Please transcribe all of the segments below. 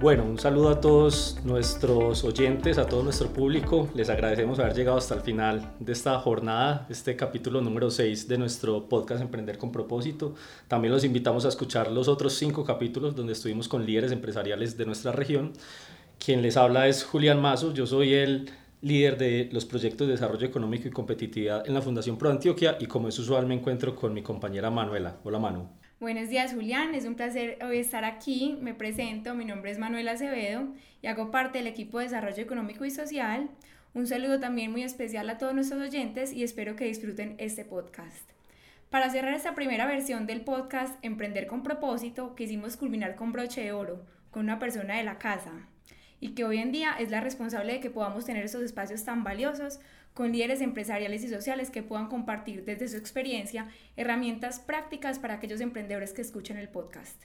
Bueno, un saludo a todos nuestros oyentes, a todo nuestro público. Les agradecemos haber llegado hasta el final de esta jornada, este capítulo número 6 de nuestro podcast Emprender con propósito. También los invitamos a escuchar los otros cinco capítulos donde estuvimos con líderes empresariales de nuestra región. Quien les habla es Julián Mazo, yo soy el líder de los proyectos de desarrollo económico y competitividad en la Fundación Pro Antioquia y como es usual me encuentro con mi compañera Manuela. Hola Manu. Buenos días Julián, es un placer hoy estar aquí. Me presento, mi nombre es Manuela Acevedo y hago parte del equipo de Desarrollo Económico y Social. Un saludo también muy especial a todos nuestros oyentes y espero que disfruten este podcast. Para cerrar esta primera versión del podcast Emprender con propósito, quisimos culminar con broche de oro, con una persona de la casa, y que hoy en día es la responsable de que podamos tener esos espacios tan valiosos con líderes empresariales y sociales que puedan compartir desde su experiencia herramientas prácticas para aquellos emprendedores que escuchan el podcast.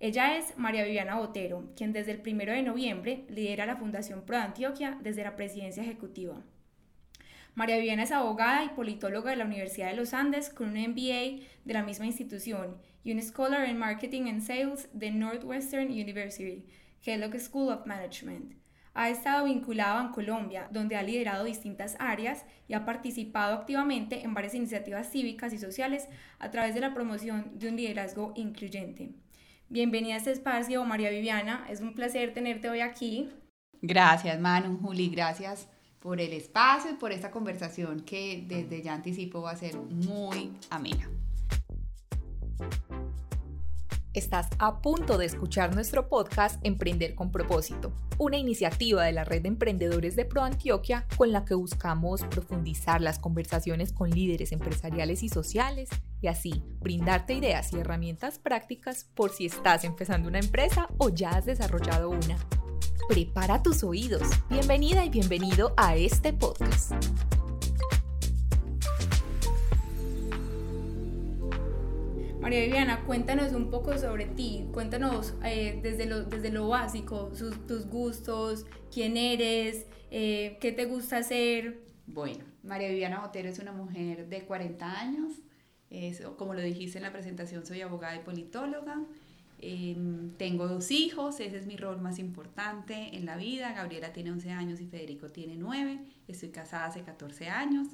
Ella es María Viviana Botero, quien desde el 1 de noviembre lidera la Fundación Pro Antioquia desde la presidencia ejecutiva. María Viviana es abogada y politóloga de la Universidad de los Andes con un MBA de la misma institución y un Scholar in Marketing and Sales de Northwestern University, Kellogg School of Management. Ha estado vinculado en Colombia, donde ha liderado distintas áreas y ha participado activamente en varias iniciativas cívicas y sociales a través de la promoción de un liderazgo incluyente. Bienvenida a este espacio, María Viviana. Es un placer tenerte hoy aquí. Gracias, Manu, Juli, gracias por el espacio y por esta conversación que desde ya anticipo va a ser muy amena. Estás a punto de escuchar nuestro podcast Emprender con propósito, una iniciativa de la red de emprendedores de Pro Antioquia con la que buscamos profundizar las conversaciones con líderes empresariales y sociales y así brindarte ideas y herramientas prácticas por si estás empezando una empresa o ya has desarrollado una. Prepara tus oídos. Bienvenida y bienvenido a este podcast. María Viviana, cuéntanos un poco sobre ti, cuéntanos eh, desde, lo, desde lo básico, tus gustos, quién eres, eh, qué te gusta hacer. Bueno, María Viviana Botero es una mujer de 40 años, como lo dijiste en la presentación, soy abogada y politóloga, em, tengo dos hijos, ese es mi rol más importante en la vida, Gabriela tiene 11 años y Federico tiene 9, estoy casada hace 14 años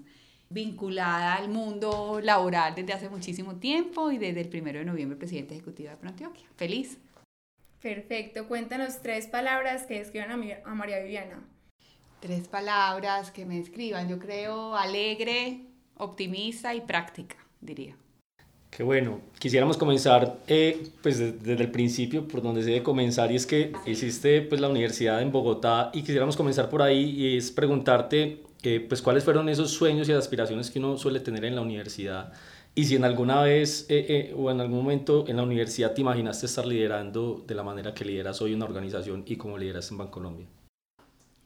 vinculada al mundo laboral desde hace muchísimo tiempo y desde el primero de noviembre presidente ejecutiva de Proantioquia. Feliz. Perfecto. Cuéntanos tres palabras que describan a, María Viviana. Tres palabras que me describan. Yo creo alegre, optimista y práctica, diría. Qué bueno. Quisiéramos comenzar eh, pues desde el principio, por donde se debe comenzar, y es que hiciste pues, la universidad en Bogotá y quisiéramos comenzar por ahí y es preguntarte pues cuáles fueron esos sueños y aspiraciones que uno suele tener en la universidad y si en alguna vez eh, eh, o en algún momento en la universidad te imaginaste estar liderando de la manera que lideras hoy una organización y como lideras en Bancolombia.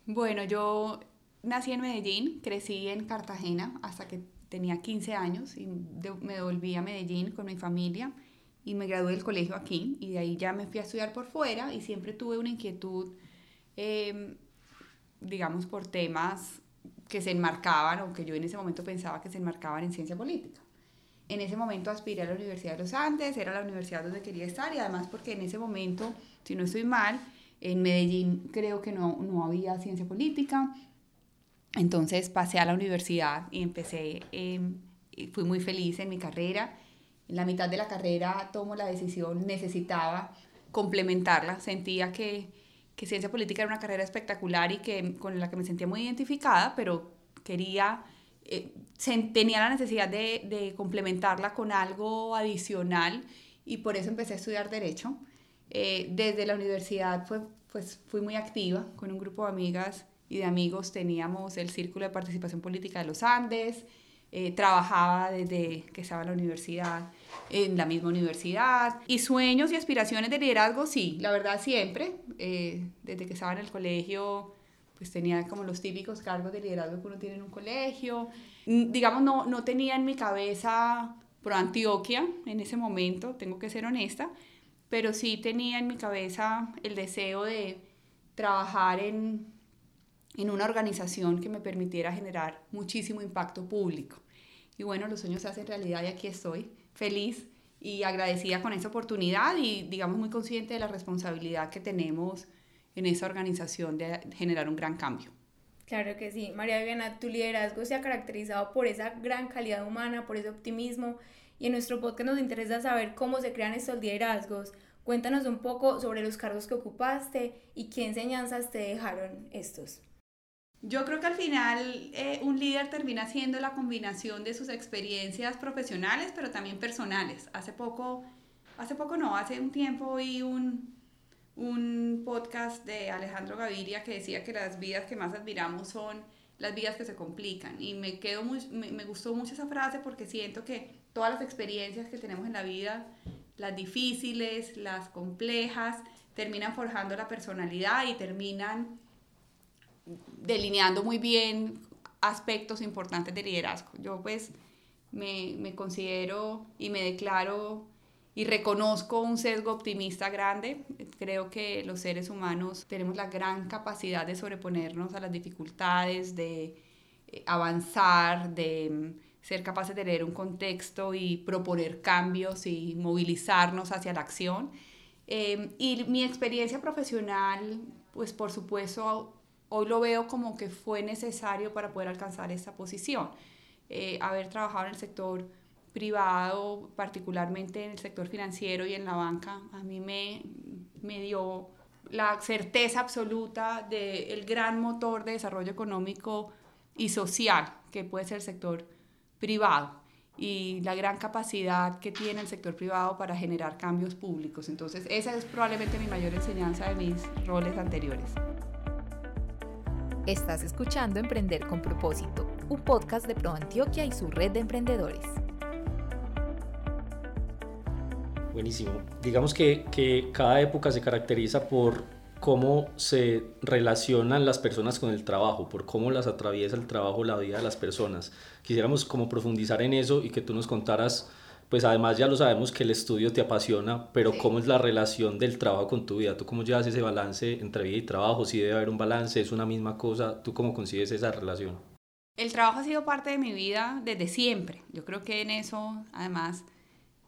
Bueno, yo nací en Medellín, crecí en Cartagena hasta que tenía 15 años y me volví a Medellín con mi familia y me gradué del colegio aquí y de ahí ya me fui a estudiar por fuera y siempre tuve una inquietud, em, digamos, por temas que se enmarcaban, o que yo en ese momento pensaba que se enmarcaban en ciencia política. En ese momento aspiré a la Universidad de los Andes, era la universidad donde quería estar y además porque en ese momento, si no estoy mal, en Medellín creo que no, no había ciencia política. Entonces pasé a la universidad y empecé, em, fui muy feliz en mi carrera. En la mitad de la carrera tomo la decisión, necesitaba complementarla, sentía que que ciencia política era una carrera espectacular y que, con la que me sentía muy identificada, pero quería, eh, tenía la necesidad de, de, complementarla con algo adicional y por eso empecé a estudiar Derecho. Eh, desde la universidad pues, fui muy activa con un grupo de amigas y de amigos. Teníamos el Círculo de Participación Política de los Andes, eh, trabajaba desde que estaba en la universidad, en la misma universidad. Y sueños y aspiraciones de liderazgo, sí, la verdad siempre. Eh, desde que estaba en el colegio, pues tenía como los típicos cargos de liderazgo que uno tiene en un colegio. Mm, digamos, no, no tenía en mi cabeza pro Antioquia en ese momento, tengo que ser honesta, pero sí tenía en mi cabeza el deseo de trabajar en en una organización que me permitiera generar muchísimo impacto público. Y bueno, los sueños se hacen realidad y aquí estoy, feliz y agradecida con esa oportunidad y digamos muy consciente de la responsabilidad que tenemos en esa organización de generar un gran cambio. Claro que sí. María Viviana, tu liderazgo se ha caracterizado por esa gran calidad humana, por ese optimismo y en nuestro podcast nos interesa saber cómo se crean estos liderazgos. Cuéntanos un poco sobre los cargos que ocupaste y qué enseñanzas te dejaron estos. Yo creo que al final eh, un líder termina siendo la combinación de sus experiencias profesionales, pero también personales. Hace poco, hace poco no, hace un tiempo oí un, un podcast de Alejandro Gaviria que decía que las vidas que más admiramos son las vidas que se complican. Y me, quedo muy, me, me gustó mucho esa frase porque siento que todas las experiencias que tenemos en la vida, las difíciles, las complejas, terminan forjando la personalidad y terminan delineando muy bien aspectos importantes de liderazgo. Yo pues me, me considero y me declaro y reconozco un sesgo optimista grande. Creo que los seres humanos tenemos la gran capacidad de sobreponernos a las dificultades, de eh, avanzar, de mm, ser capaces de leer un contexto y proponer cambios y movilizarnos hacia la acción. Em, y mi experiencia profesional, pues por supuesto, hoy lo veo como que fue necesario para poder alcanzar esta posición. Eh, haber trabajado en el sector privado, particularmente en el sector financiero y en la banca, a mí me, me dio la certeza absoluta del gran motor de desarrollo económico y social que puede ser el sector privado y la gran capacidad que tiene el sector privado para generar cambios públicos. Entonces, esa es probablemente mi mayor enseñanza de mis roles anteriores. Estás escuchando Emprender con propósito, un podcast de Pro Antioquia y su red de emprendedores. Buenísimo. Digamos que, que cada época se caracteriza por cómo se relacionan las personas con el trabajo, por cómo las atraviesa el trabajo la vida de las personas. Quisiéramos como profundizar en eso y que tú nos contaras, pues además ya lo sabemos que el estudio te apasiona, pero cómo es la relación del trabajo con tu vida, tú cómo llevas ese balance entre vida y trabajo, si debe haber un balance, es una misma cosa, tú cómo concibes esa relación. El trabajo ha sido parte de mi vida desde siempre, yo creo que en eso además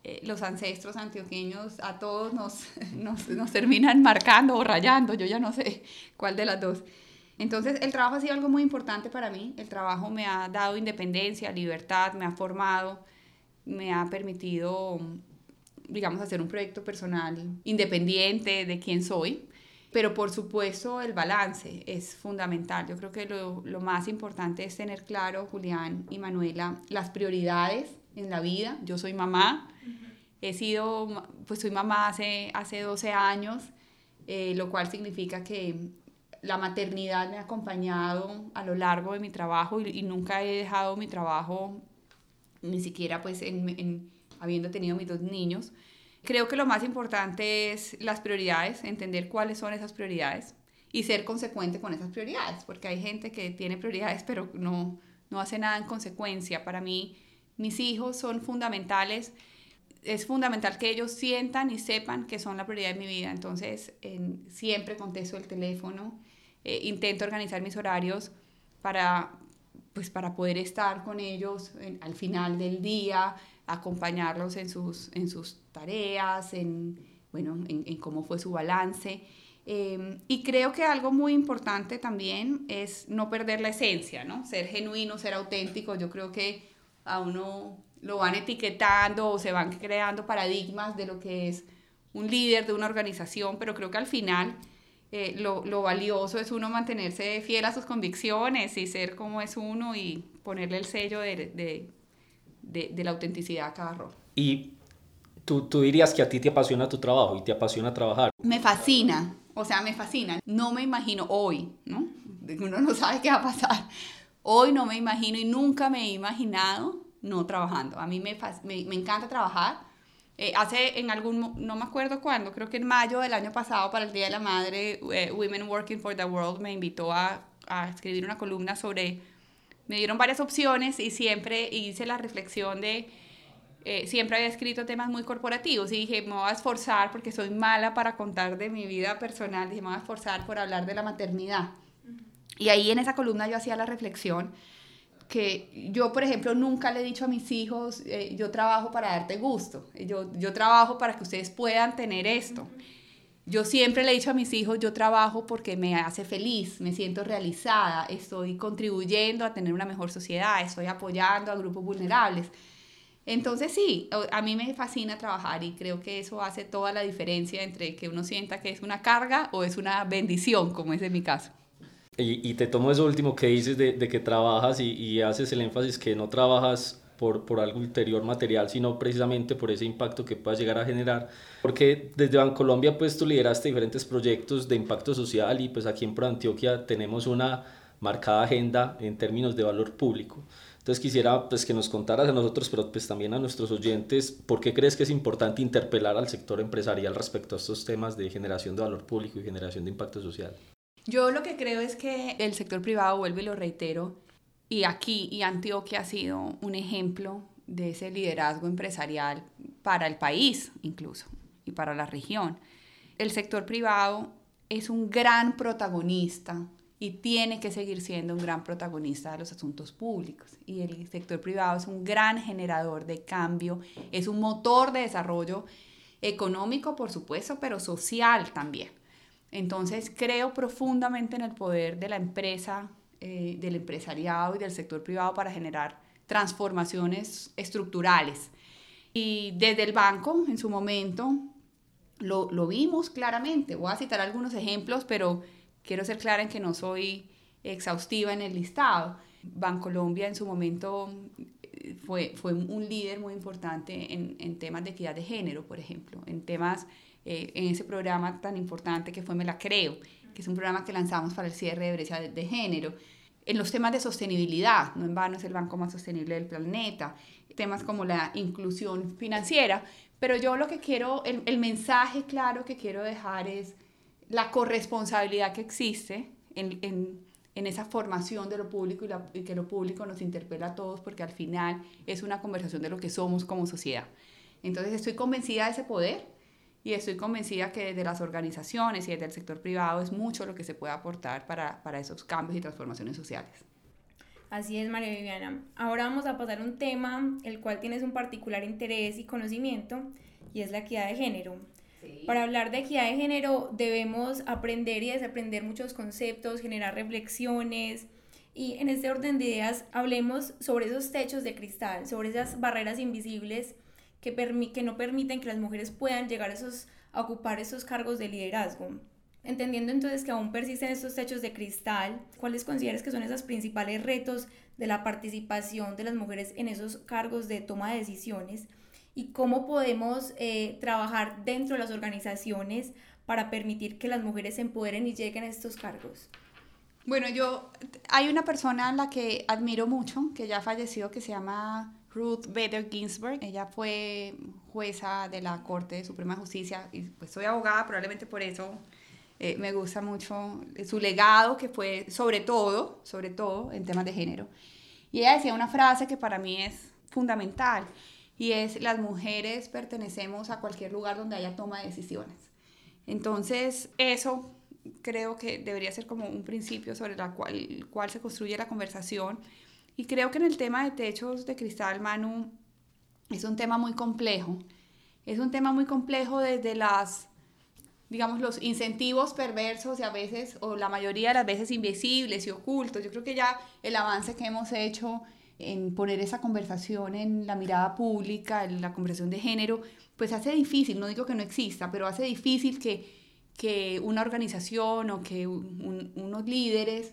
eh, los ancestros antioqueños a todos nos, nos, nos, terminan marcando o rayando, yo ya no sé cuál de las dos. Entonces el trabajo ha sido algo muy importante para mí, el trabajo me ha dado independencia, libertad, me ha formado, me ha permitido, digamos, hacer un proyecto personal independiente de quién soy, pero por supuesto el balance es fundamental. Yo creo que lo, lo más importante es tener claro, Julián y Manuela, las prioridades en la vida. Yo soy mamá, he sido, pues soy mamá hace, hace 12 años, eh, lo cual significa que la maternidad me ha acompañado a lo largo de mi trabajo y, nunca he dejado mi trabajo, ni siquiera pues en, habiendo tenido mis dos niños. Creo que lo más importante es las prioridades, entender cuáles son esas prioridades y ser consecuente con esas prioridades, porque hay gente que tiene prioridades pero no, no hace nada en consecuencia. Para mí, mis hijos son fundamentales. Es fundamental que ellos sientan y sepan que son la prioridad de mi vida. Entonces, siempre contesto el teléfono, eh, intento organizar mis horarios para, pues, para poder estar con ellos al final del día, acompañarlos en sus, en sus tareas, en, bueno, en, cómo fue su balance. Em, y creo que algo muy importante también es no perder la esencia, ¿no? Ser genuino, ser auténtico. Yo creo que a uno lo van etiquetando o se van creando paradigmas de lo que es un líder de una organización, pero creo que al final eh, lo, lo, valioso es uno mantenerse fiel a sus convicciones y ser como es uno y ponerle el sello de, de, de, de la autenticidad a cada rol. Y tú, tú dirías que a ti te apasiona tu trabajo y te apasiona trabajar. Me fascina, o sea, me fascina. No me imagino hoy, ¿no? Uno no sabe qué va a pasar, Hoy no me imagino y nunca me he imaginado no trabajando. A mí me, me, encanta trabajar. Eh, hace en algún, no me acuerdo cuándo, creo que en mayo del año pasado para el Día de la Madre, eh, Women Working for the World me invitó a, a, escribir una columna sobre, me dieron varias opciones y siempre hice la reflexión de, eh, siempre había escrito temas muy corporativos y dije, me voy a esforzar porque soy mala para contar de mi vida personal, dije, me voy a esforzar por hablar de la maternidad. Y ahí en esa columna yo hacía la reflexión que yo, por ejemplo, nunca le he dicho a mis hijos, eh, yo trabajo para darte gusto, yo, yo trabajo para que ustedes puedan tener esto. Yo siempre le he dicho a mis hijos, yo trabajo porque me hace feliz, me siento realizada, estoy contribuyendo a tener una mejor sociedad, estoy apoyando a grupos vulnerables. Entonces sí, a mí me fascina trabajar y creo que eso hace toda la diferencia entre que uno sienta que es una carga o es una bendición, como es en mi caso. Y, te tomo eso último que dices de, que trabajas y, y, haces el énfasis que no trabajas por, por algo ulterior material, sino precisamente por ese impacto que puedas llegar a generar. Porque desde Bancolombia pues tú lideraste diferentes proyectos de impacto social y pues aquí en Pro Antioquia tenemos una marcada agenda en términos de valor público. Entonces quisiera pues que nos contaras a nosotros, pero pues también a nuestros oyentes, ¿por qué crees que es importante interpelar al sector empresarial respecto a estos temas de generación de valor público y generación de impacto social? Yo lo que creo es que el sector privado, vuelvo y lo reitero, y aquí y Antioquia ha sido un ejemplo de ese liderazgo empresarial para el país incluso y para la región. El sector privado es un gran protagonista y tiene que seguir siendo un gran protagonista de los asuntos públicos. Y el sector privado es un gran generador de cambio, es un motor de desarrollo económico, por supuesto, pero social también. Entonces creo profundamente en el poder de la empresa, eh, del empresariado y del sector privado para generar transformaciones estructurales. Y desde el banco, en su momento, lo, vimos claramente. Voy a citar algunos ejemplos, pero quiero ser clara en que no soy exhaustiva en el listado. Bancolombia en su momento fue, fue un líder muy importante en, en temas de equidad de género, por ejemplo, en temas eh, en ese programa tan importante que fue Me la Creo, que es un programa que lanzamos para el cierre de brecha de, género. En los temas de sostenibilidad, no en vano es el banco más sostenible del planeta, temas como la inclusión financiera, pero yo lo que quiero, el, el mensaje claro que quiero dejar es la corresponsabilidad que existe en, en, en esa formación de lo público y, y, que lo público nos interpela a todos porque al final es una conversación de lo que somos como sociedad. Entonces estoy convencida de ese poder y estoy convencida que desde las organizaciones y desde el sector privado es mucho lo que se puede aportar para, para esos cambios y transformaciones sociales. Así es, María Viviana. Ahora vamos a pasar a un tema el cual tienes un particular interés y conocimiento y es la equidad de género. Para hablar de equidad de género debemos aprender y desaprender muchos conceptos, generar reflexiones y en este orden de ideas hablemos sobre esos techos de cristal, sobre esas barreras invisibles que, no permiten que las mujeres puedan llegar a, esos, ocupar esos cargos de liderazgo. Entendiendo entonces que aún persisten estos techos de cristal, ¿cuáles consideras que son esos principales retos de la participación de las mujeres en esos cargos de toma de decisiones? ¿Y cómo podemos eh, trabajar dentro de las organizaciones para permitir que las mujeres se empoderen y lleguen a estos cargos? Bueno, yo, hay una persona a la que admiro mucho, que ya falleció, que se llama Ruth Bader Ginsburg. Ella fue jueza de la Corte Suprema de Justicia y pues soy abogada, probablemente por eso eh, me gusta mucho su legado, que fue sobre todo, sobre todo en temas de género. Y ella decía una frase que para mí es fundamental y es las mujeres pertenecemos a cualquier lugar donde haya toma de decisiones. Entonces, eso creo que debería ser como un principio sobre el cual se construye la conversación y creo que en el tema de techos de cristal, Manu, es un tema muy complejo. Es un tema muy complejo desde las, digamos, los incentivos perversos y a veces, o la mayoría de las veces invisibles y ocultos. Yo creo que ya el avance que hemos hecho en poner esa conversación en la mirada pública, en la conversación de género, pues hace difícil, no digo que no exista, pero hace difícil que, que una organización o que unos líderes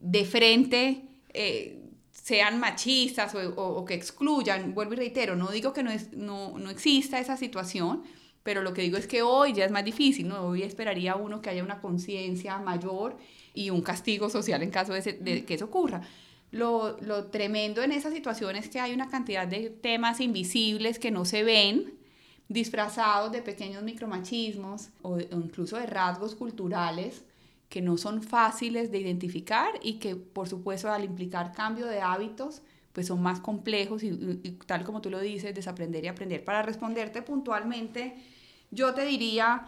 de frente eh, sean machistas o, que excluyan, vuelvo y reitero, no digo que no, es, no, no, exista esa situación, pero lo que digo es que hoy ya es más difícil, ¿no? Hoy esperaría uno que haya una conciencia mayor y un castigo social en caso de, que eso ocurra. Lo, lo, tremendo en esa situación es que hay una cantidad de temas invisibles que no se ven, disfrazados de pequeños micromachismos o, o incluso de rasgos culturales que no son fáciles de identificar y que por supuesto al implicar cambio de hábitos pues son más complejos y, tal como tú lo dices, desaprender y aprender. Para responderte puntualmente, yo te diría,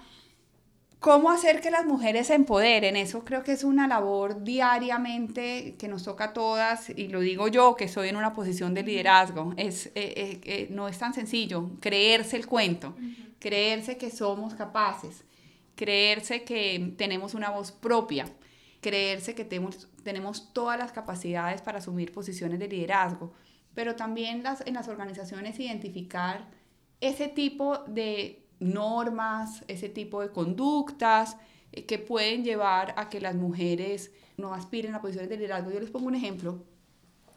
¿cómo hacer que las mujeres se empoderen? Eso creo que es una labor diariamente que nos toca a todas y lo digo yo que estoy en una posición de liderazgo. Es, eh, eh, eh, no es tan sencillo creerse el cuento, creerse que somos capaces creerse que tenemos una voz propia, creerse que tenemos, tenemos todas las capacidades para asumir posiciones de liderazgo, pero también las, en las organizaciones identificar ese tipo de normas, ese tipo de conductas eh, que pueden llevar a que las mujeres no aspiren a posiciones de liderazgo. Yo les pongo un ejemplo.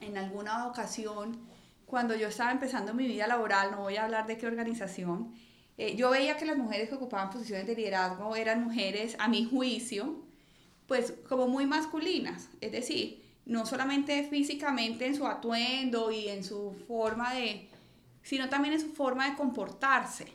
En alguna ocasión, cuando yo estaba empezando mi vida laboral, no voy a hablar de qué organización, eh, yo veía que las mujeres que ocupaban posiciones de liderazgo eran mujeres, a mi juicio, pues como muy masculinas, es decir, no solamente físicamente en su atuendo y en su forma de, sino también en su forma de comportarse.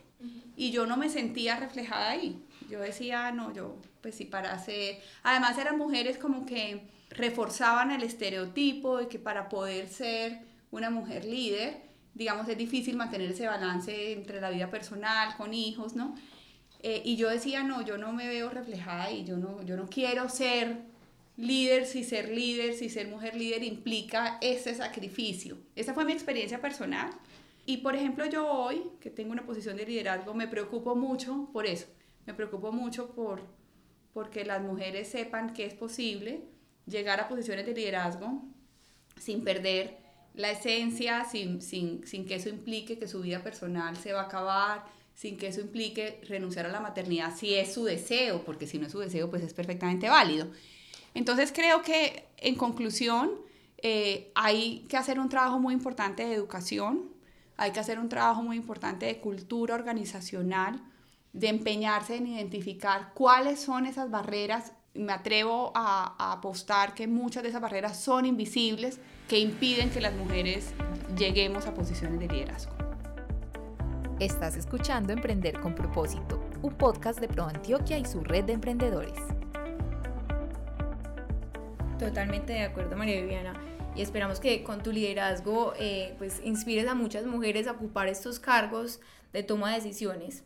Y yo no me sentía reflejada ahí. Yo decía, no, yo, pues sí, para hacer... Además eran mujeres como que reforzaban el estereotipo de que para poder ser una mujer líder, digamos, es difícil mantener ese balance entre la vida personal, con hijos, ¿no? Eh, y yo decía, no, yo no me veo reflejada y yo no, yo no quiero ser líder si ser líder, si ser mujer líder implica ese sacrificio. Esa fue mi experiencia personal. Y por ejemplo, yo hoy, que tengo una posición de liderazgo, me preocupo mucho por eso. Me preocupo mucho por porque las mujeres sepan que es posible llegar a posiciones de liderazgo sin perder la esencia, sin, sin, sin que eso implique que su vida personal se va a acabar, sin que eso implique renunciar a la maternidad si es su deseo, porque si no es su deseo, pues es perfectamente válido. Entonces creo que en conclusión eh, hay que hacer un trabajo muy importante de educación, hay que hacer un trabajo muy importante de cultura organizacional, de empeñarse en identificar cuáles son esas barreras. Me atrevo a, a apostar que muchas de esas barreras son invisibles, que impiden que las mujeres lleguemos a posiciones de liderazgo. Estás escuchando Emprender con propósito, un podcast de Pro Antioquia y su red de emprendedores. Totalmente de acuerdo, María Viviana. Y esperamos que con tu liderazgo eh, pues inspires a muchas mujeres a ocupar estos cargos de toma de decisiones.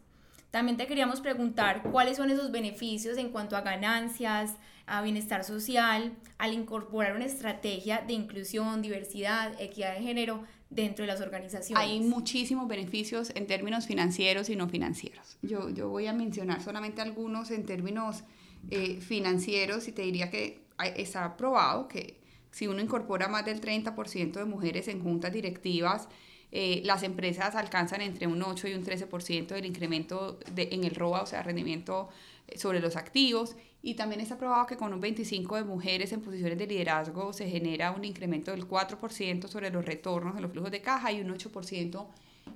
También te queríamos preguntar cuáles son esos beneficios en cuanto a ganancias, a bienestar social, al incorporar una estrategia de inclusión, diversidad, equidad de género dentro de las organizaciones. Hay muchísimos beneficios en términos financieros y no financieros. Yo, yo voy a mencionar solamente algunos en términos eh, financieros y te diría que está probado que si uno incorpora más del 30% de mujeres en juntas directivas, eh, las empresas alcanzan entre un 8 y un 13% del incremento de, en el ROA, o sea, rendimiento eh, sobre los activos. Y también está probado que con un 25% de mujeres en posiciones de liderazgo se genera un incremento del 4% sobre los retornos en los flujos de caja y un 8%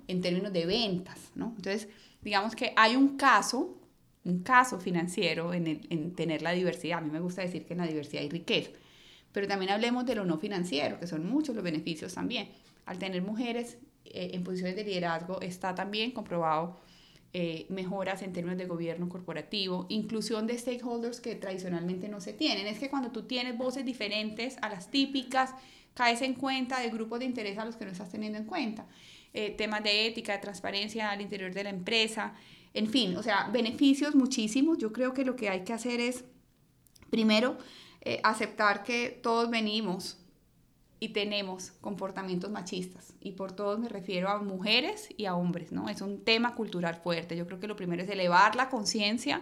en términos de ventas, ¿no? Entonces, digamos que hay un caso, un caso financiero en, en tener la diversidad. A mí me gusta decir que en la diversidad hay riqueza. Pero también hablemos de lo no financiero, que son muchos los beneficios también. Al tener mujeres eh, en posiciones de liderazgo está también comprobado eh, mejoras en términos de gobierno corporativo, inclusión de stakeholders que tradicionalmente no se tienen. Es que cuando tú tienes voces diferentes a las típicas, caes en cuenta de grupos de interés a los que no estás teniendo en cuenta. Eh, temas de ética, de transparencia al interior de la empresa, en fin, o sea, beneficios muchísimos. Yo creo que lo que hay que hacer es, primero, aceptar que todos venimos y tenemos comportamientos machistas. Y por todos me refiero a mujeres y a hombres, ¿no? Es un tema cultural fuerte. Yo creo que lo primero es elevar la conciencia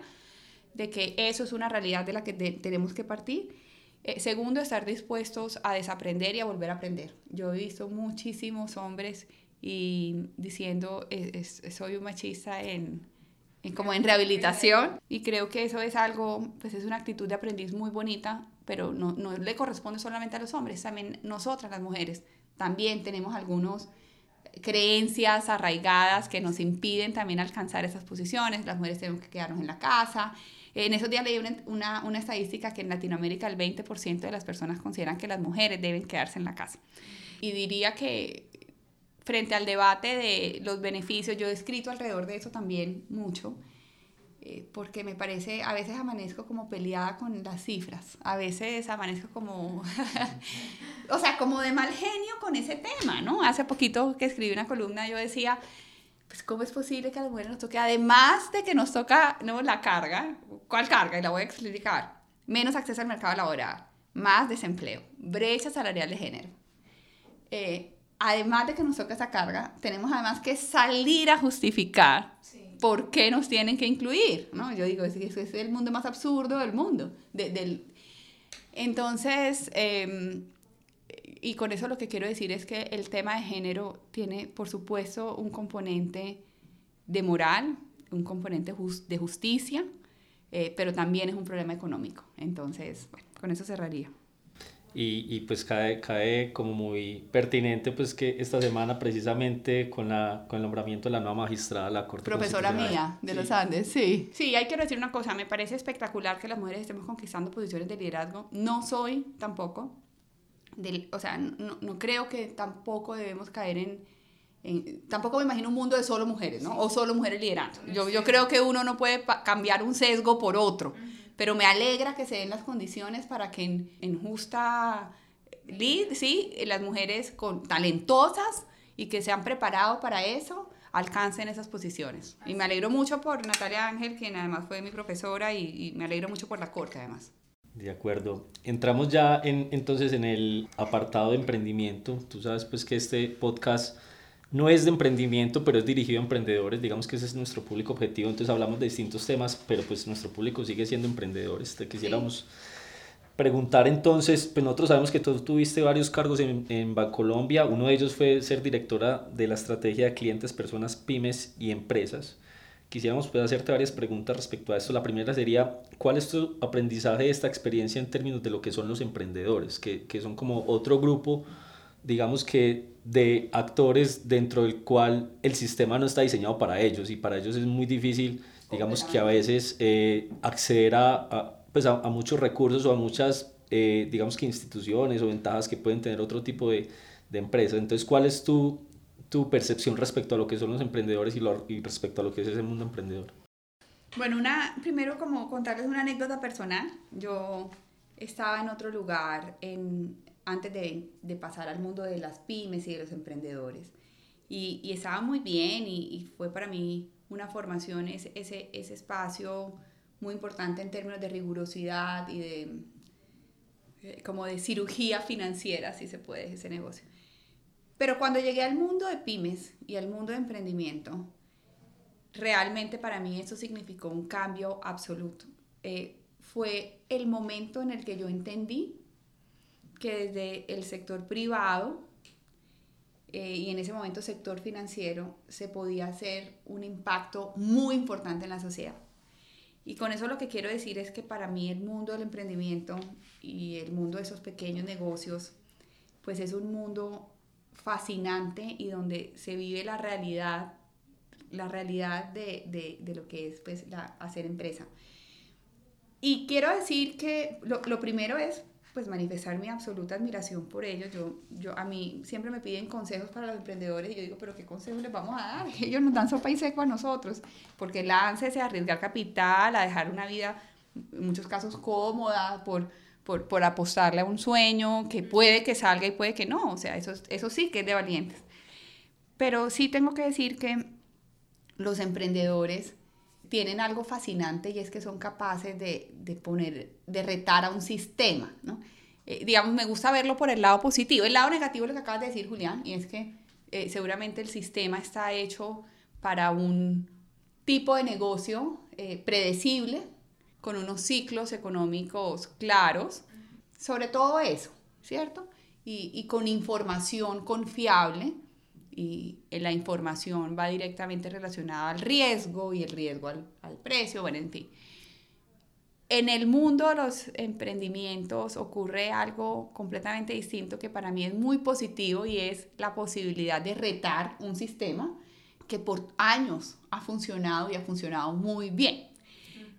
de que eso es una realidad de la que tenemos que partir. Eh, segundo, estar dispuestos a desaprender y a volver a aprender. Yo he visto muchísimos hombres y diciendo, soy un machista en, como en rehabilitación y creo que eso es algo, pues es una actitud de aprendiz muy bonita, pero no, no le corresponde solamente a los hombres, también nosotras las mujeres también tenemos algunos creencias arraigadas que nos impiden también alcanzar esas posiciones, las mujeres tenemos que quedarnos en la casa. En esos días leí una, una, una estadística que en Latinoamérica el 20% de las personas consideran que las mujeres deben quedarse en la casa. Y diría que frente al debate de los beneficios, yo he escrito alrededor de eso también mucho, eh, porque me parece, a veces amanezco como peleada con las cifras, a veces amanezco como, o sea, como de mal genio con ese tema, ¿no? Hace poquito que escribí una columna, yo decía, pues cómo es posible que a las mujeres nos toque, además de que nos toca, no, la carga, ¿cuál carga? Y la voy a explicar, menos acceso al mercado laboral, más desempleo, brecha salarial de género. Eh, además de que nos toca esa carga, tenemos además que salir a justificar ¿por qué nos tienen que incluir? ¿no? Yo digo, es, es, el mundo más absurdo del mundo. del... Entonces, em, y con eso lo que quiero decir es que el tema de género tiene, por supuesto, un componente de moral, un componente de justicia, eh, pero también es un problema económico. Entonces, con eso cerraría. Y, y, pues cae, cae como muy pertinente pues que esta semana precisamente con, la, con el nombramiento de la nueva magistrada de la Corte Profesora mía de los Andes, sí. Sí, hay que decir una cosa, me parece espectacular que las mujeres estemos conquistando posiciones de liderazgo. No soy tampoco, del, o sea, no, no creo que tampoco debemos caer en, tampoco me imagino un mundo de solo mujeres, ¿no? O solo mujeres liderando. Yo, yo creo que uno no puede cambiar un sesgo por otro, pero me alegra que se den las condiciones para que en, en justa lead, sí, las mujeres con, talentosas y que se han preparado para eso, alcancen esas posiciones. Y me alegro mucho por Natalia Ángel, quien además fue mi profesora, y, y me alegro mucho por la corte además. De acuerdo. Entramos ya en, entonces en el apartado de emprendimiento. Tú sabes pues que este podcast no es de emprendimiento, pero es dirigido a emprendedores, digamos que ese es nuestro público objetivo, entonces hablamos de distintos temas, pero pues nuestro público sigue siendo emprendedores. Te quisiéramos preguntar entonces, pues nosotros sabemos que tú tuviste varios cargos en, en Bancolombia, uno de ellos fue ser directora de la estrategia de clientes, personas, pymes y empresas. Quisiéramos pues, hacerte varias preguntas respecto a esto. La primera sería, ¿cuál es tu aprendizaje de esta experiencia en términos de lo que son los emprendedores, que, que son como otro grupo digamos que de actores dentro del cual el sistema no está diseñado para ellos y para ellos es muy difícil, digamos que a veces eh, acceder a, pues a, muchos recursos o a muchas, eh, digamos que instituciones o ventajas que pueden tener otro tipo de, de empresas. Entonces, ¿cuál es tu, tu percepción respecto a lo que son los emprendedores y, lo, y respecto a lo que es ese mundo emprendedor? Bueno, una, primero como contarles una anécdota personal. Yo estaba en otro lugar en, antes de, de, pasar al mundo de las pymes y de los emprendedores. Y, y estaba muy bien y, y, fue para mí una formación, ese, ese, ese, espacio muy importante en términos de rigurosidad y de eh, como de cirugía financiera, si se puede, ese negocio. Pero cuando llegué al mundo de pymes y al mundo de emprendimiento, realmente para mí eso significó un cambio absoluto. Eh, fue el momento en el que yo entendí que desde el sector privado eh, y en ese momento sector financiero se podía hacer un impacto muy importante en la sociedad. Y con eso lo que quiero decir es que para mí el mundo del emprendimiento y el mundo de esos pequeños negocios, pues es un mundo fascinante y donde se vive la realidad, la realidad de, de, de lo que es pues, la, hacer empresa. Y quiero decir que lo, lo primero es pues manifestar mi absoluta admiración por ellos. Yo, yo, a mí siempre me piden consejos para los emprendedores y yo digo, pero ¿qué consejos les vamos a dar? Ellos nos dan sopa y seco a nosotros, porque láncese a arriesgar capital, a dejar una vida, en muchos casos, cómoda, por, por, por apostarle a un sueño que puede que salga y puede que no. O sea, eso, eso sí que es de valientes. Pero sí tengo que decir que los emprendedores tienen algo fascinante y es que son capaces de, de poner, de retar a un sistema, ¿no? Eh, digamos, me gusta verlo por el lado positivo. El lado negativo es lo que acabas de decir, Julián, y es que eh, seguramente el sistema está hecho para un tipo de negocio eh, predecible, con unos ciclos económicos claros, sobre todo eso, ¿cierto? Y, y con información confiable y la información va directamente relacionada al riesgo y el riesgo al, al, precio, bueno, en fin. En el mundo de los emprendimientos ocurre algo completamente distinto que para mí es muy positivo y es la posibilidad de retar un sistema que por años ha funcionado y ha funcionado muy bien.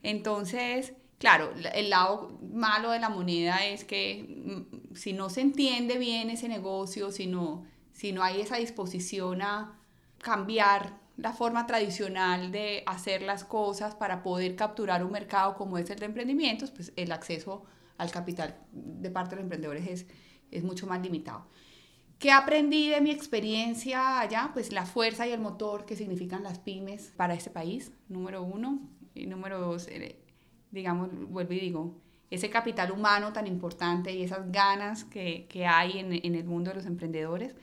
Entonces, claro, el lado malo de la moneda es que mm, si no se entiende bien ese negocio, si no si no hay esa disposición a cambiar la forma tradicional de hacer las cosas para poder capturar un mercado como es el de emprendimientos, pues el acceso al capital de parte de los emprendedores es, es mucho más limitado. ¿Qué aprendí de mi experiencia allá? Pues la fuerza y el motor que significan las pymes para este país, número uno. Y número dos, eh, digamos, vuelvo y digo, ese capital humano tan importante y esas ganas que, que hay en, en el mundo de los emprendedores.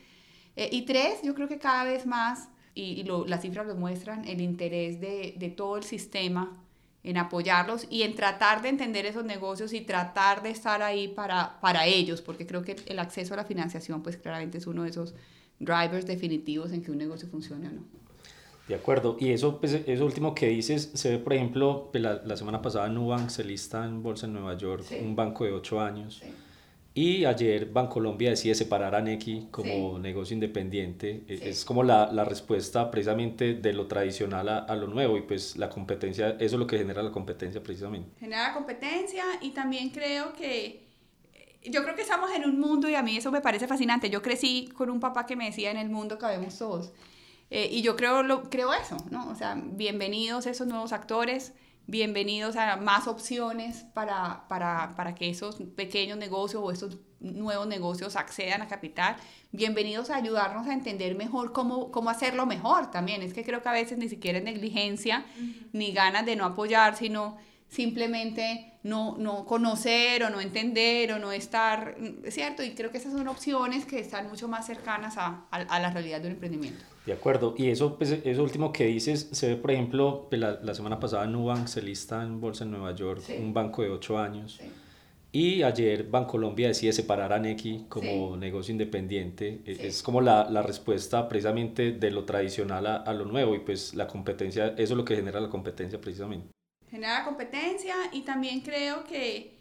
Eh, y tres, yo creo que cada vez más y, las cifras lo muestran, el interés de, de todo el sistema en apoyarlos y en tratar de entender esos negocios y tratar de estar ahí para, para ellos, porque creo que el acceso a la financiación pues claramente es uno de esos drivers definitivos en que un negocio funcione o no. De acuerdo, y eso, pues, eso último que dices, se ve, por ejemplo, pues, la, la semana pasada Nubank se lista en bolsa en Nueva York, un banco de 8 años. Sí. Y ayer Bancolombia decide separar a Nequi como negocio independiente. E, es como la, la, respuesta precisamente de lo tradicional a, a, lo nuevo y pues la competencia, eso es lo que genera la competencia precisamente. Genera competencia y también creo que, yo creo que estamos en un mundo y a mí eso me parece fascinante. Yo crecí con un papá que me decía en el mundo cabemos todos. Eh, y yo creo, lo, creo eso, ¿no? O sea, bienvenidos esos nuevos actores bienvenidos a más opciones para, para, para, que esos pequeños negocios o esos nuevos negocios accedan a capital. Bienvenidos a ayudarnos a entender mejor cómo, cómo hacerlo mejor también. Es que creo que a veces ni siquiera es negligencia ni ganas de no apoyar, sino simplemente no, no conocer o no entender o no estar, ¿cierto? Y creo que esas son opciones que están mucho más cercanas a, a, a la realidad del emprendimiento. De acuerdo, y eso, pues, eso último que dices, se ve, por ejemplo, pues, la, la semana pasada Nubank se lista en bolsa en Nueva York, un banco de 8 años, y ayer Bancolombia decide separar a Nequi como negocio independiente. E, es como la, la, respuesta precisamente de lo tradicional a, a, lo nuevo, y pues la competencia, eso es lo que genera la competencia precisamente. Genera competencia, y también creo que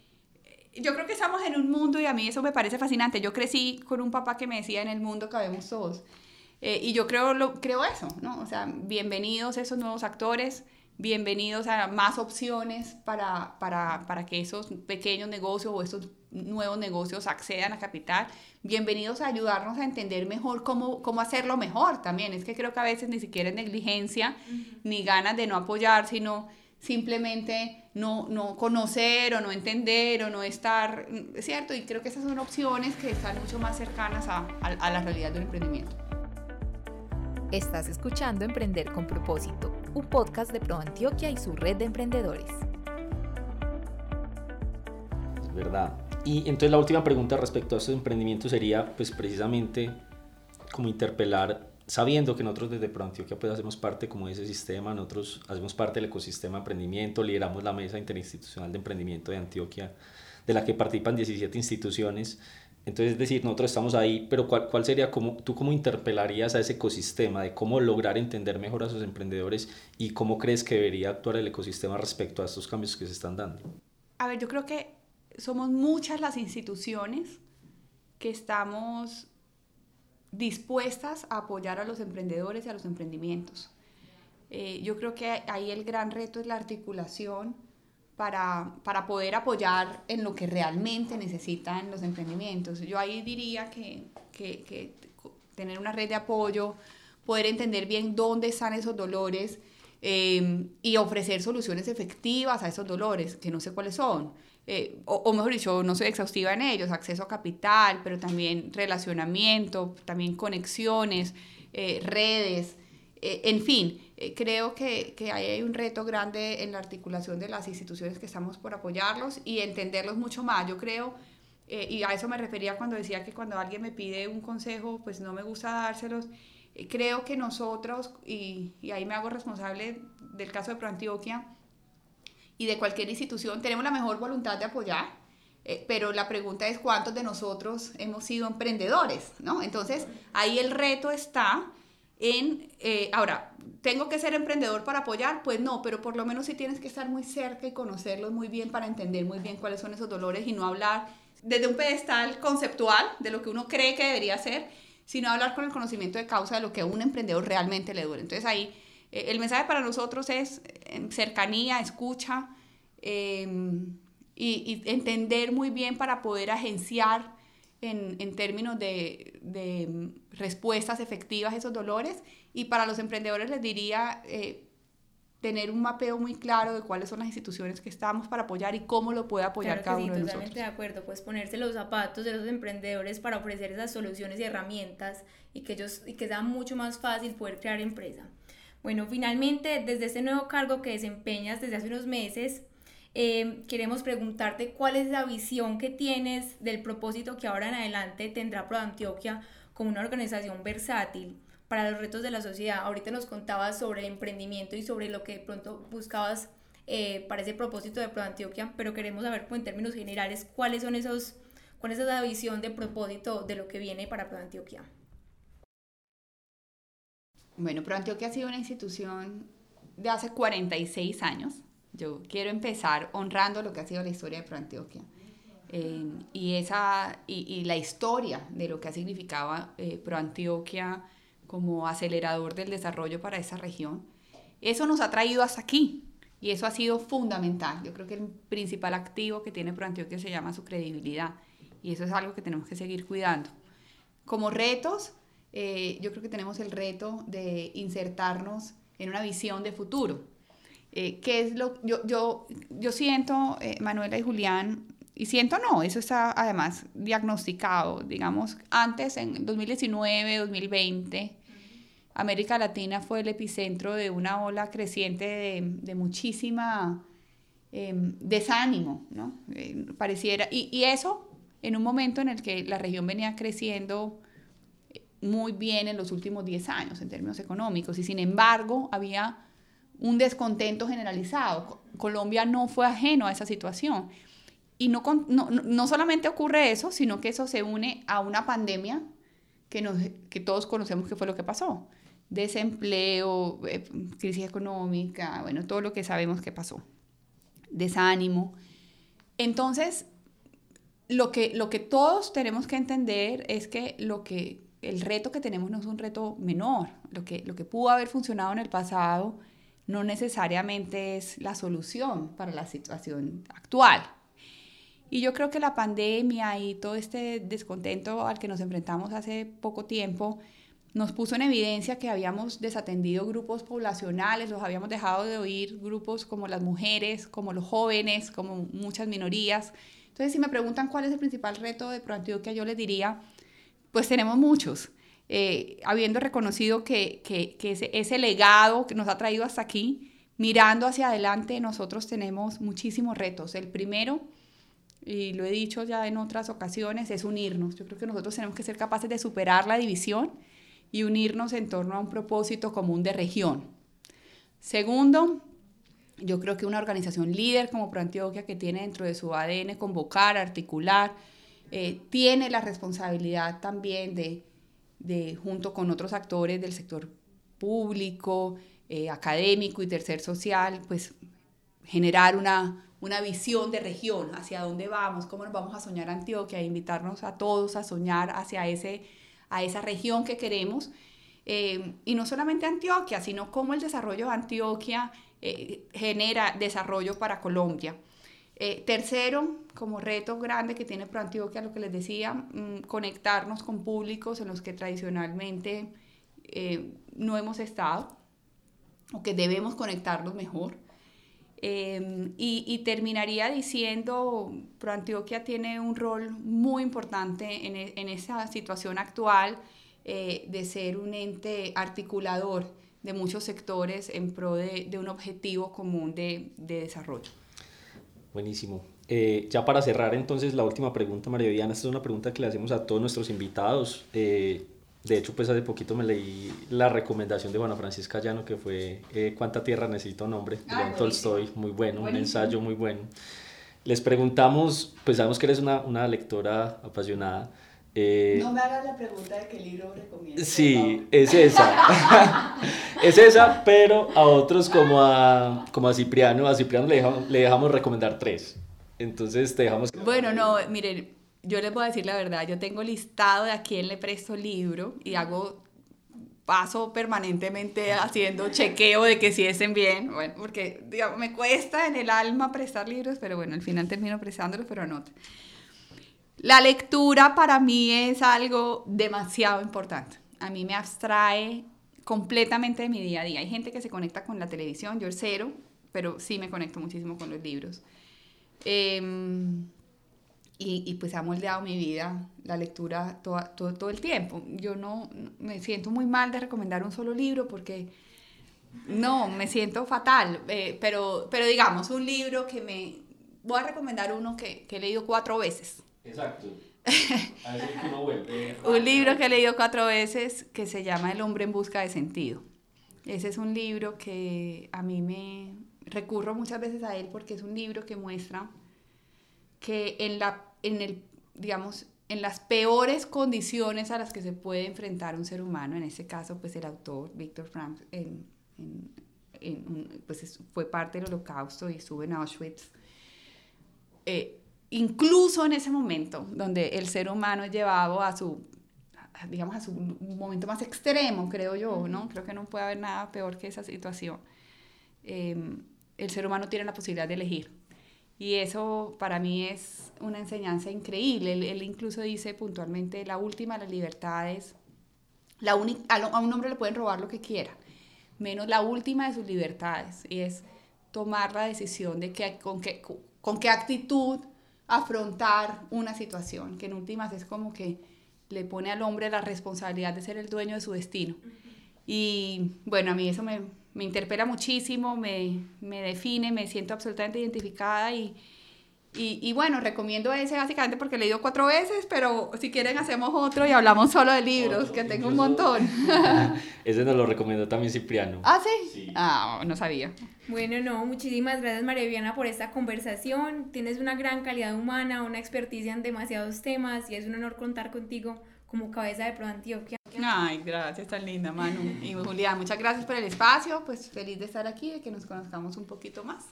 yo creo que estamos en un mundo y a mí eso me parece fascinante. Yo crecí con un papá que me decía en el mundo cabemos todos. Eh, y yo creo, lo, creo eso, ¿no? O sea, bienvenidos esos nuevos actores, bienvenidos a más opciones para, para, para que esos pequeños negocios o esos nuevos negocios accedan a capital. Bienvenidos a ayudarnos a entender mejor cómo, cómo hacerlo mejor también. Es que creo que a veces ni siquiera es negligencia ni ganas de no apoyar, sino simplemente no, no conocer o no entender o no estar, ¿cierto? Y creo que esas son opciones que están mucho más cercanas a, a, a la realidad del emprendimiento. Estás escuchando Emprender con propósito, un podcast de Pro Antioquia y su red de emprendedores. Es verdad. Y entonces la última pregunta respecto a estos emprendimientos sería, pues precisamente, como interpelar, sabiendo que nosotros desde Pro Antioquia pues hacemos parte como de ese sistema, nosotros hacemos parte del ecosistema de emprendimiento, lideramos la mesa interinstitucional de emprendimiento de Antioquia, de la que participan 17 instituciones entonces, es decir, nosotros estamos ahí, pero ¿cuál, cuál sería, como, tú cómo interpelarías a ese ecosistema de cómo lograr entender mejor a sus emprendedores y cómo crees que debería actuar el ecosistema respecto a estos cambios que se están dando? A ver, yo creo que somos muchas las instituciones que estamos dispuestas a apoyar a los emprendedores y a los emprendimientos. Eh, yo creo que ahí el gran reto es la articulación para, para, poder apoyar en lo que realmente necesitan los emprendimientos. Yo ahí diría que, que, que, tener una red de apoyo, poder entender bien dónde están esos dolores eh, y ofrecer soluciones efectivas a esos dolores, que no sé cuáles son. Eh, o, o, mejor dicho, no soy exhaustiva en ellos, acceso a capital, pero también relacionamiento, también conexiones, eh, redes, en fin, eh, creo que, que hay un reto grande en la articulación de las instituciones que estamos por apoyarlos y entenderlos mucho más. Yo creo, eh, y a eso me refería cuando decía que cuando alguien me pide un consejo, pues no me gusta dárselos. Eh, creo que nosotros, y, y, ahí me hago responsable del caso de ProAntioquia y de cualquier institución, tenemos la mejor voluntad de apoyar, eh, pero la pregunta es cuántos de nosotros hemos sido emprendedores, ¿no? Entonces, ahí el reto está en, eh, ahora, ¿tengo que ser emprendedor para apoyar? Pues no, pero por lo menos sí tienes que estar muy cerca y conocerlos muy bien para entender muy bien cuáles son esos dolores y no hablar desde un pedestal conceptual de lo que uno cree que debería ser, sino hablar con el conocimiento de causa de lo que a un emprendedor realmente le duele. Entonces ahí eh, el mensaje para nosotros es eh, cercanía, escucha y, y entender muy bien para poder agenciar en, en términos de, de, respuestas efectivas a esos dolores. Y para los emprendedores les diría eh, tener un mapeo muy claro de cuáles son las instituciones que estamos para apoyar y cómo lo puede apoyar claro cada sí, uno de totalmente nosotros. de acuerdo, pues ponerse los zapatos de los emprendedores para ofrecer esas soluciones y herramientas y que ellos y que sea mucho más fácil poder crear empresa. Bueno, finalmente, desde este nuevo cargo que desempeñas desde hace unos meses, eh, queremos preguntarte cuál es la visión que tienes del propósito que ahora en adelante tendrá Pro Antioquia como una organización versátil para los retos de la sociedad. Ahorita nos contabas sobre el emprendimiento y sobre lo que de pronto buscabas eh, para ese propósito de Pro Antioquia, pero queremos saber pues, en términos generales cuáles son esos, cuál es esa visión de propósito de lo que viene para Pro Antioquia. Bueno, Pro Antioquia ha sido una institución de hace 46 años. Yo quiero empezar honrando lo que ha sido la historia de Pro Antioquia. Eh, y, esa, y, la historia de lo que ha significado eh, Pro Antioquia como acelerador del desarrollo para esa región. Eso nos ha traído hasta aquí y eso ha sido fundamental. Yo creo que el principal activo que tiene Pro Antioquia se llama su credibilidad y eso es algo que tenemos que seguir cuidando. Como retos, eh, yo creo que tenemos el reto de insertarnos en una visión de futuro. Eh, ¿Qué es lo yo, yo, yo siento, eh, Manuela y Julián, y siento no, eso está además diagnosticado, digamos, antes en 2019, 2020, América Latina fue el epicentro de una ola creciente de, de muchísima em, desánimo, ¿no? pareciera, y, y eso en un momento en el que la región venía creciendo muy bien en los últimos 10 años en términos económicos y sin embargo había un descontento generalizado. Colombia no fue ajeno a esa situación. Y no, no, no solamente ocurre eso, sino que eso se une a una pandemia que, nos, que todos conocemos que fue lo que pasó. Desempleo, eh, crisis económica, bueno, todo lo que sabemos que pasó. Desánimo. Entonces, lo que, lo que todos tenemos que entender es que lo que el reto que tenemos no es un reto menor. Lo que, lo que pudo haber funcionado en el pasado no necesariamente es la solución para la situación actual. Y yo creo que la pandemia y todo este descontento al que nos enfrentamos hace poco tiempo nos puso en evidencia que habíamos desatendido grupos poblacionales, los habíamos dejado de oír grupos como las mujeres, como los jóvenes, como muchas minorías. Entonces, si me preguntan cuál es el principal reto de ProAntioquia, yo les diría, pues tenemos muchos. Eh, habiendo reconocido que, que, ese, legado que nos ha traído hasta aquí, mirando hacia adelante, nosotros tenemos muchísimos retos. El primero, y lo he dicho ya en otras ocasiones, es unirnos. Yo creo que nosotros tenemos que ser capaces de superar la división y unirnos en torno a un propósito común de región. Segundo, yo creo que una organización líder como ProAntioquia, que tiene dentro de su ADN convocar, articular, eh, tiene la responsabilidad también de, de, junto con otros actores del sector público, eh, académico y tercer social, pues generar una, una visión de región, hacia dónde vamos, cómo nos vamos a soñar Antioquia, invitarnos a todos a soñar hacia ese, a esa región que queremos. Eh, y no solamente Antioquia, sino cómo el desarrollo de Antioquia genera desarrollo para Colombia. Eh, tercero, como reto grande que tiene ProAntioquia, lo que les decía, mm, conectarnos con públicos en los que tradicionalmente eh, no hemos estado o que debemos conectarnos mejor. Em, y, terminaría diciendo, ProAntioquia tiene un rol muy importante en, e, esa situación actual eh, de ser un ente articulador de muchos sectores en pro de, un objetivo común de desarrollo. Buenísimo. Eh, ya para cerrar entonces la última pregunta, María Diana, esta es una pregunta que le hacemos a todos nuestros invitados. Eh, de hecho, pues hace poquito me leí la recomendación de Juana Francisca Llano, que fue eh, ¿Cuánta tierra necesita un hombre? De ah, Tolstoy, muy bueno, un ensayo muy bueno. Les preguntamos, pues sabemos que eres una, una lectora apasionada, eh, no me hagas la pregunta de qué libro recomiendas. Sí, es esa. es esa, pero a otros como a, como a Cipriano, a Cipriano le dejamos, le dejamos recomendar tres. Entonces te dejamos... Bueno, no, miren, yo les voy a decir la verdad, yo tengo listado de a quién le presto el libro y hago paso permanentemente haciendo chequeo de que si estén bien, bueno, porque digamos, me cuesta en el alma prestar libros, pero bueno, al final termino prestándolos, pero no. La lectura para mí es algo demasiado importante. A mí me abstrae completamente de mi día a día. Hay gente que se conecta con la televisión, yo el cero, pero sí me conecto muchísimo con los libros. Em, y, pues ha moldeado mi vida, la lectura todo, todo, el tiempo. Yo no me siento muy mal de recomendar un solo libro porque no, me siento fatal, eh, pero, pero digamos, un libro que me... Voy a recomendar uno que, que he leído cuatro veces Exacto. un libro que he leído cuatro veces que se llama El hombre en busca de sentido. Ese es un libro que a mí me recurro muchas veces a él porque es un libro que muestra que en la en el digamos en las peores condiciones a las que se puede enfrentar un ser humano, en este caso pues el autor Víctor Frank en, pues fue parte del holocausto y estuvo en Auschwitz. Eh, incluso en ese momento donde el ser humano es llevado a su, digamos, a su momento más extremo, creo yo, ¿no? Creo que no puede haber nada peor que esa situación. Em, el ser humano tiene la posibilidad de elegir. Y eso para mí es una enseñanza increíble. Él, incluso dice puntualmente, la última de las libertades, la a, un hombre le pueden robar lo que quiera, menos la última de sus libertades, y es tomar la decisión de que, con, qué, con qué actitud afrontar una situación, que en últimas es como que le pone al hombre la responsabilidad de ser el dueño de su destino. Y bueno, a mí eso me, me interpela muchísimo, me, me, define, me siento absolutamente identificada y, y, bueno, recomiendo ese básicamente porque he leído cuatro veces, pero si quieren hacemos otro y hablamos solo de libros, que tengo un montón. ese nos lo recomendó también Cipriano. ¿Ah, sí? Ah, no sabía. Bueno, no, muchísimas gracias María Viana por esta conversación. Tienes una gran calidad humana, una experticia en demasiados temas y es un honor contar contigo como cabeza de Pro Antioquia. Ay, gracias, tan linda, Manu. Y Julián, muchas gracias por el espacio. Pues feliz de estar aquí y que nos conozcamos un poquito más.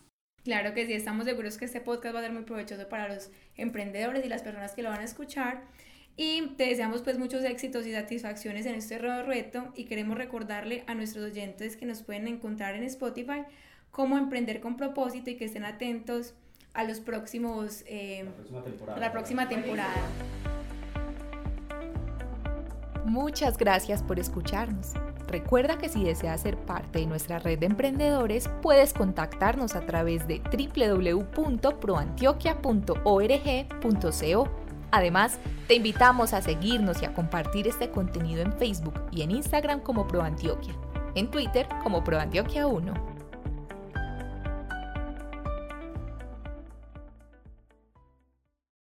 Claro que sí, estamos seguros que este podcast va a ser muy provechoso para los emprendedores y las personas que lo van a escuchar. Y te deseamos pues muchos éxitos y satisfacciones en este reto y queremos recordarle a nuestros oyentes que nos pueden encontrar en Spotify como Emprender con propósito y que estén atentos a los próximos eh, a la próxima temporada. Muchas gracias por escucharnos. Recuerda que si deseas ser parte de nuestra red de emprendedores, puedes contactarnos a través de www.proantioquia.org.co. Además, te invitamos a seguirnos y a compartir este contenido en Facebook y en Instagram como ProAntioquia, en Twitter como ProAntioquia1.